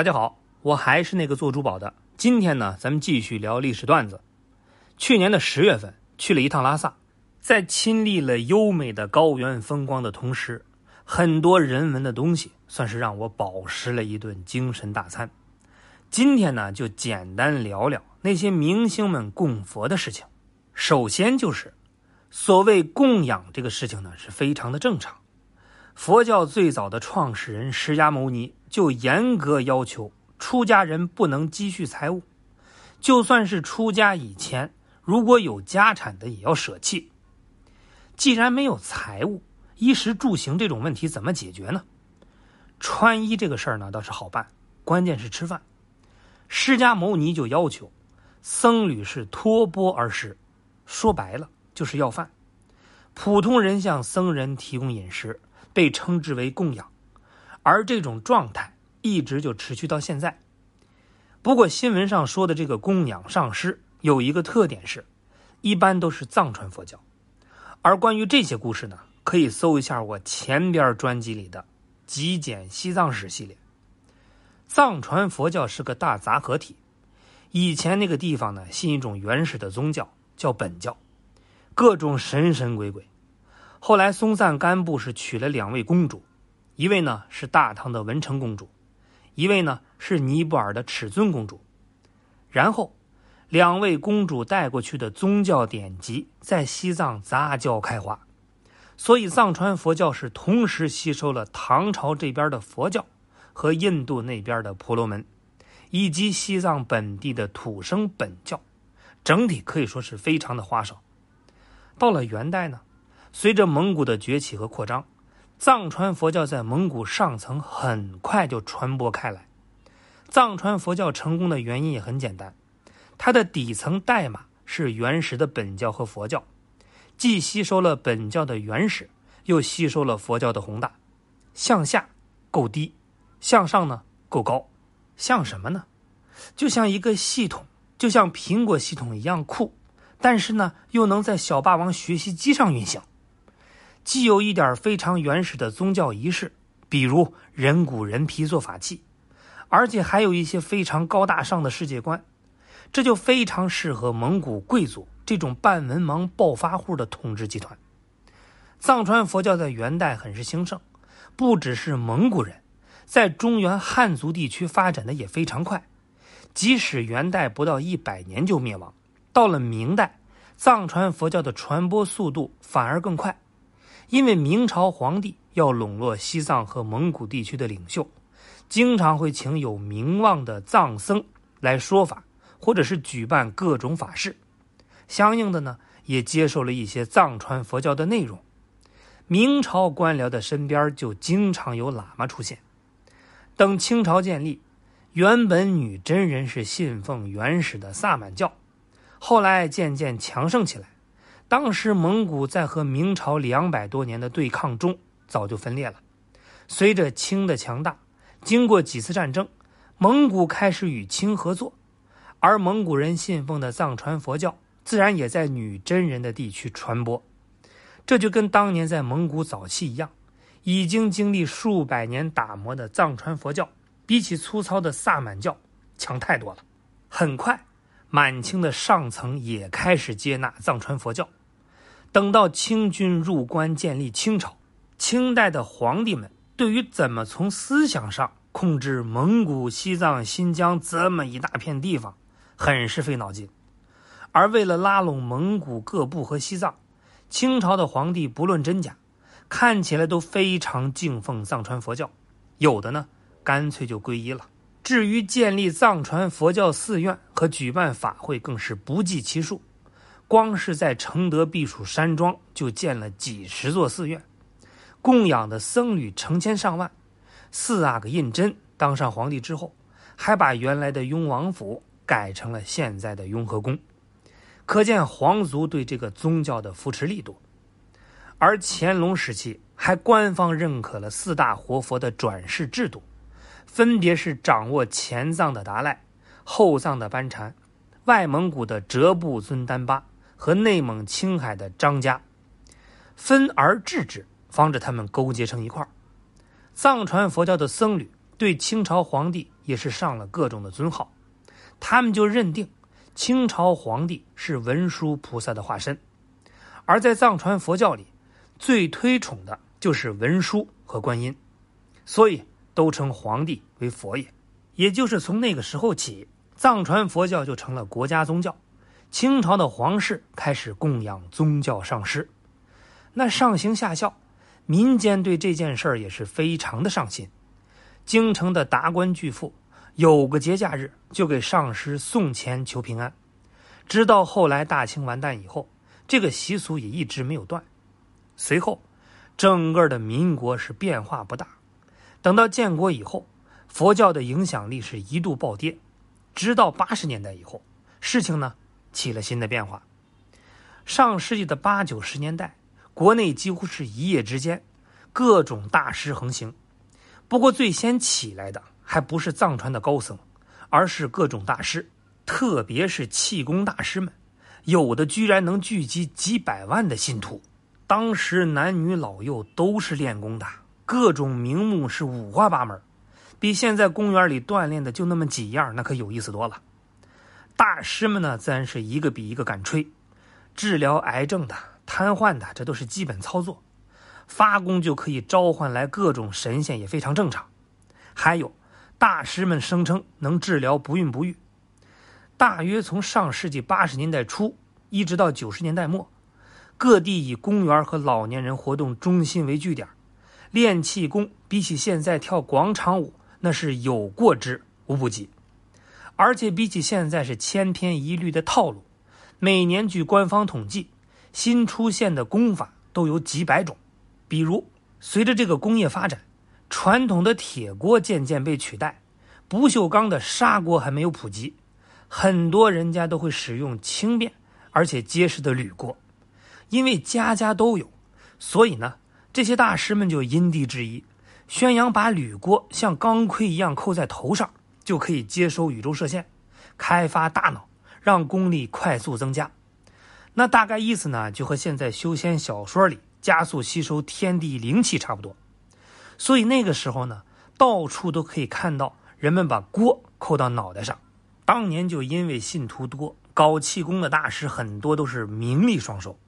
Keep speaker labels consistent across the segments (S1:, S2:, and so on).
S1: 大家好，我还是那个做珠宝的。今天呢，咱们继续聊历史段子。去年的十月份去了一趟拉萨，在亲历了优美的高原风光的同时，很多人文的东西算是让我饱食了一顿精神大餐。今天呢，就简单聊聊那些明星们供佛的事情。首先就是所谓供养这个事情呢，是非常的正常。佛教最早的创始人释迦牟尼就严格要求出家人不能积蓄财物，就算是出家以前如果有家产的也要舍弃。既然没有财物，衣食住行这种问题怎么解决呢？穿衣这个事儿呢倒是好办，关键是吃饭。释迦牟尼就要求僧侣是托钵而食，说白了就是要饭。普通人向僧人提供饮食。被称之为供养，而这种状态一直就持续到现在。不过新闻上说的这个供养上师有一个特点是，一般都是藏传佛教。而关于这些故事呢，可以搜一下我前边专辑里的《极简西藏史》系列。藏传佛教是个大杂合体，以前那个地方呢信一种原始的宗教叫本教，各种神神鬼鬼。后来松赞干布是娶了两位公主，一位呢是大唐的文成公主，一位呢是尼泊尔的尺尊公主。然后，两位公主带过去的宗教典籍在西藏杂交开花，所以藏传佛教是同时吸收了唐朝这边的佛教和印度那边的婆罗门，以及西藏本地的土生本教，整体可以说是非常的花哨。到了元代呢。随着蒙古的崛起和扩张，藏传佛教在蒙古上层很快就传播开来。藏传佛教成功的原因也很简单，它的底层代码是原始的本教和佛教，既吸收了本教的原始，又吸收了佛教的宏大。向下够低，向上呢够高，像什么呢？就像一个系统，就像苹果系统一样酷，但是呢又能在小霸王学习机上运行。既有一点非常原始的宗教仪式，比如人骨人皮做法器，而且还有一些非常高大上的世界观，这就非常适合蒙古贵族这种半文盲暴发户的统治集团。藏传佛教在元代很是兴盛，不只是蒙古人，在中原汉族地区发展的也非常快。即使元代不到一百年就灭亡，到了明代，藏传佛教的传播速度反而更快。因为明朝皇帝要笼络西藏和蒙古地区的领袖，经常会请有名望的藏僧来说法，或者是举办各种法事，相应的呢，也接受了一些藏传佛教的内容。明朝官僚的身边就经常有喇嘛出现。等清朝建立，原本女真人是信奉原始的萨满教，后来渐渐强盛起来。当时蒙古在和明朝两百多年的对抗中早就分裂了。随着清的强大，经过几次战争，蒙古开始与清合作，而蒙古人信奉的藏传佛教自然也在女真人的地区传播。这就跟当年在蒙古早期一样，已经经历数百年打磨的藏传佛教，比起粗糙的萨满教强太多了。很快，满清的上层也开始接纳藏传佛教。等到清军入关建立清朝，清代的皇帝们对于怎么从思想上控制蒙古、西藏、新疆这么一大片地方，很是费脑筋。而为了拉拢蒙古各部和西藏，清朝的皇帝不论真假，看起来都非常敬奉藏传佛教，有的呢干脆就皈依了。至于建立藏传佛教寺院和举办法会，更是不计其数。光是在承德避暑山庄就建了几十座寺院，供养的僧侣成千上万。四阿哥胤禛当上皇帝之后，还把原来的雍王府改成了现在的雍和宫，可见皇族对这个宗教的扶持力度。而乾隆时期还官方认可了四大活佛的转世制度，分别是掌握前藏的达赖、后藏的班禅、外蒙古的哲布尊丹巴。和内蒙、青海的张家分而治之，防止他们勾结成一块儿。藏传佛教的僧侣对清朝皇帝也是上了各种的尊号，他们就认定清朝皇帝是文殊菩萨的化身，而在藏传佛教里，最推崇的就是文殊和观音，所以都称皇帝为佛爷。也就是从那个时候起，藏传佛教就成了国家宗教，清朝的皇室开始供养宗教上师，那上行下效，民间对这件事儿也是非常的上心。京城的达官巨富，有个节假日就给上师送钱求平安。直到后来大清完蛋以后，这个习俗也一直没有断。随后，整个的民国是变化不大。等到建国以后，佛教的影响力是一度暴跌。直到八十年代以后，事情呢起了新的变化。上世纪的八九十年代，国内几乎是一夜之间，各种大师横行。不过，最先起来的还不是藏传的高僧，而是各种大师，特别是气功大师们，有的居然能聚集几百万的信徒。当时男女老幼都是练功的，各种名目是五花八门，比现在公园里锻炼的就那么几样，那可有意思多了。大师们呢，自然是一个比一个敢吹，治疗癌症的、瘫痪的，这都是基本操作。发功就可以召唤来各种神仙，也非常正常。还有大师们声称能治疗不孕不育。大约从上世纪八十年代初一直到九十年代末，各地以公园和老年人活动中心为据点，练气功比起现在跳广场舞那是有过之无不及。而且比起现在是千篇一律的套路，每年据官方统计，新出现的功法都有几百种。比如，随着这个工业发展，传统的铁锅渐渐被取代，不锈钢的砂锅还没有普及，很多人家都会使用轻便而且结实的铝锅。因为家家都有，所以呢，这些大师们就因地制宜，宣扬把铝锅像钢盔一样扣在头上，就可以接收宇宙射线，开发大脑，让功力快速增加。那大概意思呢，就和现在修仙小说里。加速吸收天地灵气差不多，所以那个时候呢，到处都可以看到人们把锅扣到脑袋上。当年就因为信徒多，搞气功的大师很多都是名利双收，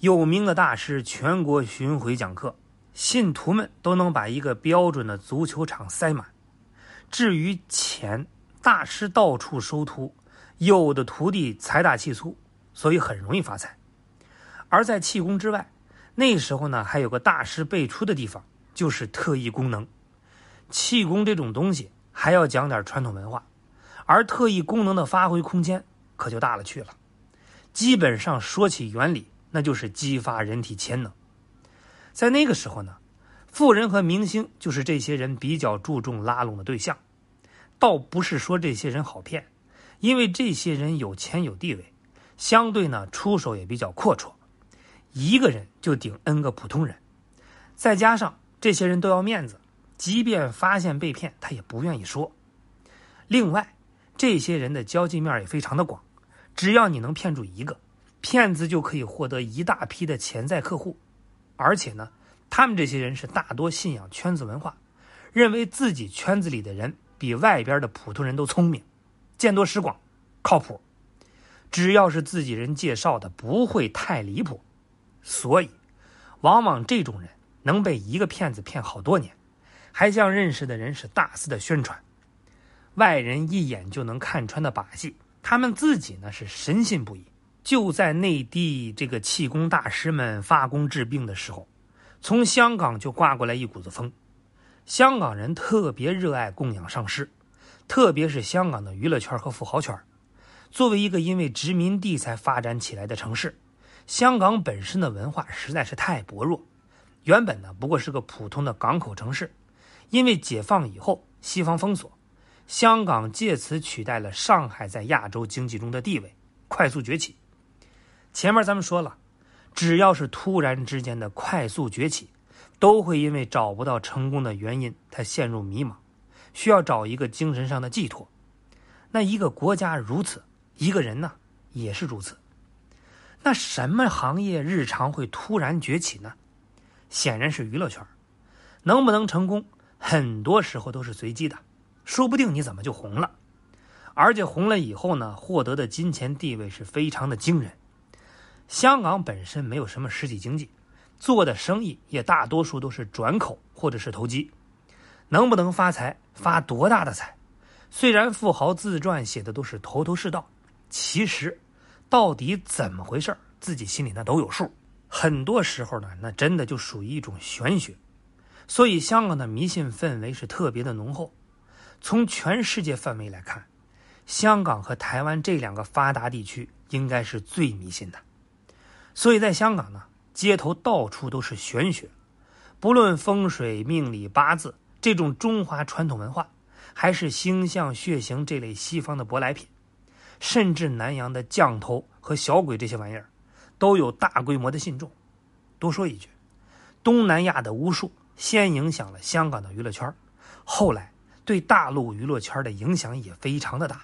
S1: 有名的大师全国巡回讲课，信徒们都能把一个标准的足球场塞满。至于钱，大师到处收徒，有的徒弟财大气粗，所以很容易发财。而在气功之外，那时候呢，还有个大师辈出的地方，就是特异功能。气功这种东西还要讲点传统文化，而特异功能的发挥空间可就大了去了。基本上说起原理，那就是激发人体潜能。在那个时候呢，富人和明星就是这些人比较注重拉拢的对象。倒不是说这些人好骗，因为这些人有钱有地位，相对呢出手也比较阔绰。一个人就顶 N 个普通人，再加上这些人都要面子，即便发现被骗，他也不愿意说。另外，这些人的交际面也非常的广，只要你能骗住一个，骗子就可以获得一大批的潜在客户。而且呢，他们这些人是大多信仰圈子文化，认为自己圈子里的人比外边的普通人都聪明，见多识广，靠谱。只要是自己人介绍的，不会太离谱。所以，往往这种人能被一个骗子骗好多年，还向认识的人是大肆的宣传，外人一眼就能看穿的把戏，他们自己呢是深信不疑。就在内地这个气功大师们发功治病的时候，从香港就刮过来一股子风。香港人特别热爱供养上师，特别是香港的娱乐圈和富豪圈。作为一个因为殖民地才发展起来的城市。香港本身的文化实在是太薄弱，原本呢不过是个普通的港口城市，因为解放以后西方封锁，香港借此取代了上海在亚洲经济中的地位，快速崛起。前面咱们说了，只要是突然之间的快速崛起，都会因为找不到成功的原因，他陷入迷茫，需要找一个精神上的寄托。那一个国家如此，一个人呢也是如此。那什么行业日常会突然崛起呢？显然是娱乐圈，能不能成功，很多时候都是随机的。说不定你怎么就红了。而且红了以后呢，获得的金钱地位是非常的惊人。香港本身没有什么实体经济，做的生意也大多数都是转口或者是投机。能不能发财，发多大的财？虽然富豪自传写的都是头头是道，其实到底怎么回事自己心里那都有数。很多时候呢，那真的就属于一种玄学。所以香港的迷信氛围是特别的浓厚。从全世界范围来看。香港和台湾这两个发达地区应该是最迷信的，所以在香港呢，街头到处都是玄学，不论风水、命理、八字这种中华传统文化，还是星象、血型这类西方的舶来品，甚至南洋的降头和小鬼这些玩意儿，都有大规模的信众。多说一句，东南亚的巫术先影响了香港的娱乐圈，后来对大陆娱乐圈的影响也非常的大。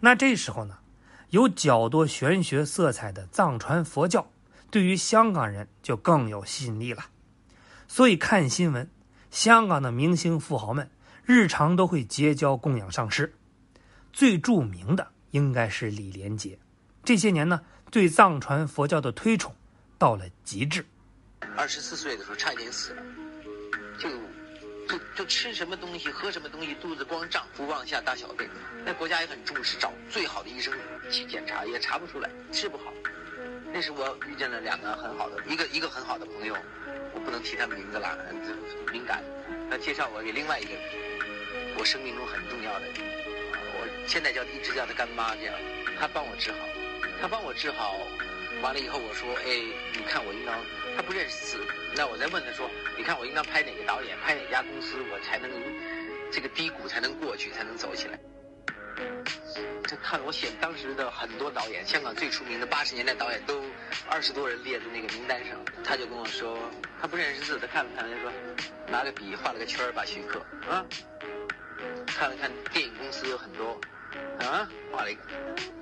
S1: 那这时候呢，有较多玄学色彩的藏传佛教，对于香港人就更有吸引力了。所以看新闻，香港的明星富豪们日常都会结交供养上师，最著名的应该是李连杰。这些年呢，对藏传佛教的推崇到了极致。
S2: 二十四岁的时候差一点死了，就。就就吃什么东西，喝什么东西，肚子光胀，不往下大小便。那国家也很重视，找最好的医生去检查，也查不出来，治不好。那是我遇见了两个很好的，一个一个很好的朋友，我不能提他名字了，敏感。他介绍我给另外一个我生命中很重要的人，我现在叫一直叫他干妈这样，他帮我治好，他帮我治好。完了以后，我说：“哎，你看我应当，他不认识字，那我再问他说，你看我应当拍哪个导演，拍哪家公司，我才能这个低谷才能过去，才能走起来。”他看我写当时的很多导演，香港最出名的八十年代导演都二十多人列在那个名单上，他就跟我说，他不认识字，他看了看，他说拿个笔画了个圈，把许可啊，看了看电影公司有很多。啊，画了一个，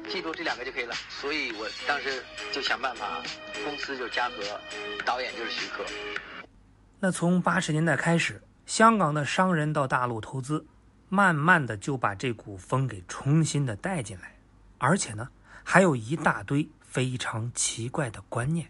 S2: 记住这两个就可以了。所以我当时就想办法，公司就是嘉禾，导演就是徐克。
S1: 那从八十年代开始，香港的商人到大陆投资，慢慢的就把这股风给重新的带进来，而且呢，还有一大堆非常奇怪的观念。